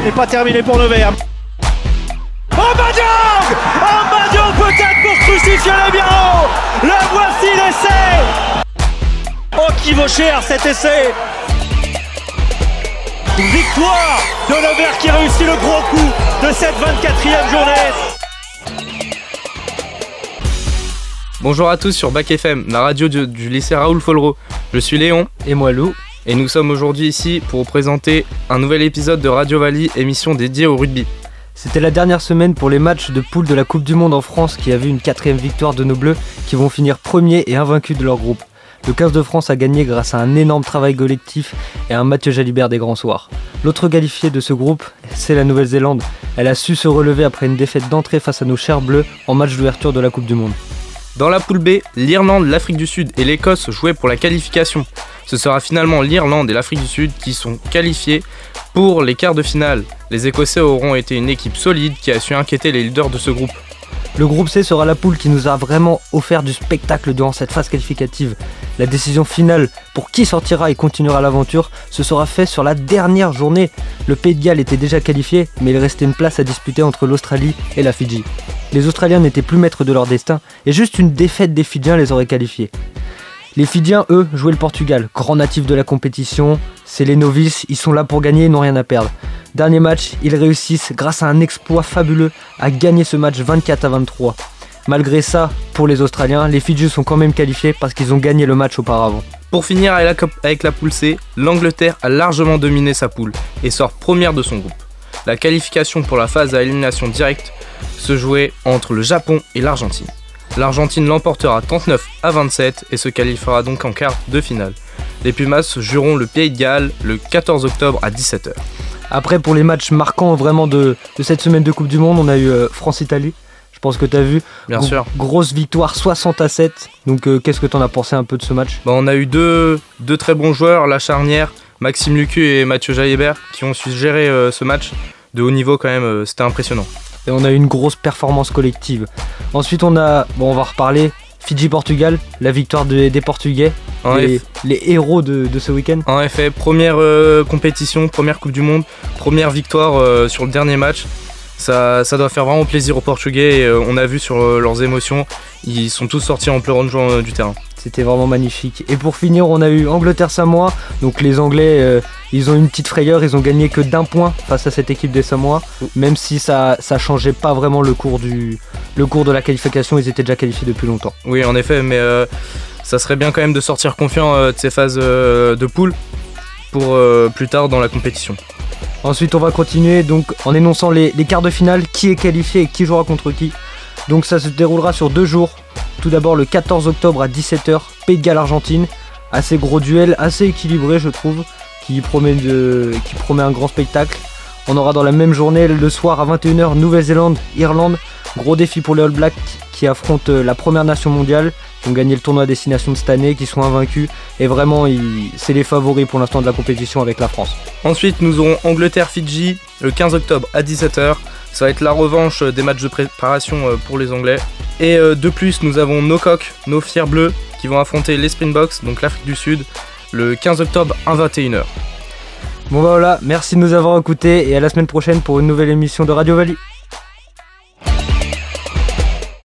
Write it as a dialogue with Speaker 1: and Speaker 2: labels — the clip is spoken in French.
Speaker 1: Ce n'est pas terminé pour le vert. Oh Badiang Oh Badiang peut-être pour crucifier les Biarros Le voici l'essai Oh qui vaut cher cet essai Victoire de Levert qui réussit le gros coup de cette 24e journée.
Speaker 2: Bonjour à tous sur Bac FM, la radio du, du lycée Raoul Follereau. Je suis Léon
Speaker 3: Et moi Lou.
Speaker 2: Et nous sommes aujourd'hui ici pour vous présenter un nouvel épisode de Radio Valley, émission dédiée au rugby.
Speaker 3: C'était la dernière semaine pour les matchs de poule de la Coupe du Monde en France qui a vu une quatrième victoire de nos Bleus qui vont finir premiers et invaincus de leur groupe. Le 15 de France a gagné grâce à un énorme travail collectif et à un Mathieu Jalibert des grands soirs. L'autre qualifié de ce groupe, c'est la Nouvelle-Zélande. Elle a su se relever après une défaite d'entrée face à nos chers Bleus en match d'ouverture de la Coupe du Monde.
Speaker 2: Dans la poule B, l'Irlande, l'Afrique du Sud et l'Écosse jouaient pour la qualification. Ce sera finalement l'Irlande et l'Afrique du Sud qui sont qualifiés pour les quarts de finale. Les Écossais auront été une équipe solide qui a su inquiéter les leaders de ce groupe.
Speaker 3: Le groupe C sera la poule qui nous a vraiment offert du spectacle durant cette phase qualificative. La décision finale pour qui sortira et continuera l'aventure se sera fait sur la dernière journée. Le Pays de Galles était déjà qualifié, mais il restait une place à disputer entre l'Australie et la Fidji. Les Australiens n'étaient plus maîtres de leur destin et juste une défaite des Fidjiens les aurait qualifiés. Les Fidjiens, eux, jouaient le Portugal, grand natif de la compétition. C'est les novices, ils sont là pour gagner et n'ont rien à perdre. Dernier match, ils réussissent, grâce à un exploit fabuleux, à gagner ce match 24 à 23. Malgré ça, pour les Australiens, les Fidji sont quand même qualifiés parce qu'ils ont gagné le match auparavant.
Speaker 2: Pour finir avec la poule C, l'Angleterre a largement dominé sa poule et sort première de son groupe. La qualification pour la phase à élimination directe se jouait entre le Japon et l'Argentine. L'Argentine l'emportera 39 à 27 et se qualifiera donc en quart de finale. Les Pumas joueront le Pays de Galles le 14 octobre à 17h.
Speaker 3: Après, pour les matchs marquants vraiment de, de cette semaine de Coupe du Monde, on a eu euh, France-Italie. Je pense que tu as vu.
Speaker 2: Bien
Speaker 3: Gros-
Speaker 2: sûr.
Speaker 3: Grosse victoire 60 à 7. Donc, euh, qu'est-ce que tu en as pensé un peu de ce match?
Speaker 2: Bah, on a eu deux, deux très bons joueurs, la charnière, Maxime Lucu et Mathieu Jaillébert, qui ont su gérer euh, ce match de haut niveau quand même, c'était impressionnant.
Speaker 3: Et on a eu une grosse performance collective. Ensuite, on a, bon, on va reparler, Fidji-Portugal, la victoire de- des Portugais, les, héros de, de ce week-end.
Speaker 2: en effet, première euh, compétition, première Coupe du Monde, première victoire euh, sur le dernier match. Ça, ça doit faire vraiment plaisir aux Portugais et euh, on a vu sur leurs émotions, ils sont tous sortis en pleurant de joie du terrain.
Speaker 3: C'était vraiment magnifique. Et pour finir, on a eu Angleterre-Samoa. Donc les Anglais, euh, ils ont une petite frayeur, ils ont gagné que d'un point face à cette équipe des Samoa. Même si ça, ça changeait pas vraiment le cours, du, le cours de la qualification, ils étaient déjà qualifiés depuis longtemps.
Speaker 2: Oui, en effet, mais euh, ça serait bien quand même de sortir confiant euh, de ces phases de poule pour plus tard dans la compétition.
Speaker 3: Ensuite, on va continuer donc en énonçant les, les quarts de finale, qui est qualifié et qui jouera contre qui? Donc ça se déroulera sur deux jours. Tout d'abord le 14 octobre à 17h, Pays de Galles-Argentine. Assez gros duel, assez équilibré je trouve, qui promet, qui promet un grand spectacle. On aura dans la même journée le soir à 21h Nouvelle-Zélande, Irlande. Gros défi pour les All Blacks qui affrontent euh, la première nation mondiale, qui ont gagné le tournoi à destination de cette année, qui sont invaincus. Et vraiment, c'est les favoris pour l'instant de la compétition avec la France.
Speaker 2: Ensuite, nous aurons Angleterre-Fidji le 15 octobre à 17h. Ça va être la revanche euh, des matchs de préparation euh, pour les Anglais. Et euh, de plus, nous avons nos coqs, nos fiers bleus, qui vont affronter les Springboks, donc l'Afrique du Sud, le 15 octobre à 21h.
Speaker 3: Bon bah voilà, merci de nous avoir écoutés et à la semaine prochaine pour une nouvelle émission de Radio Valley.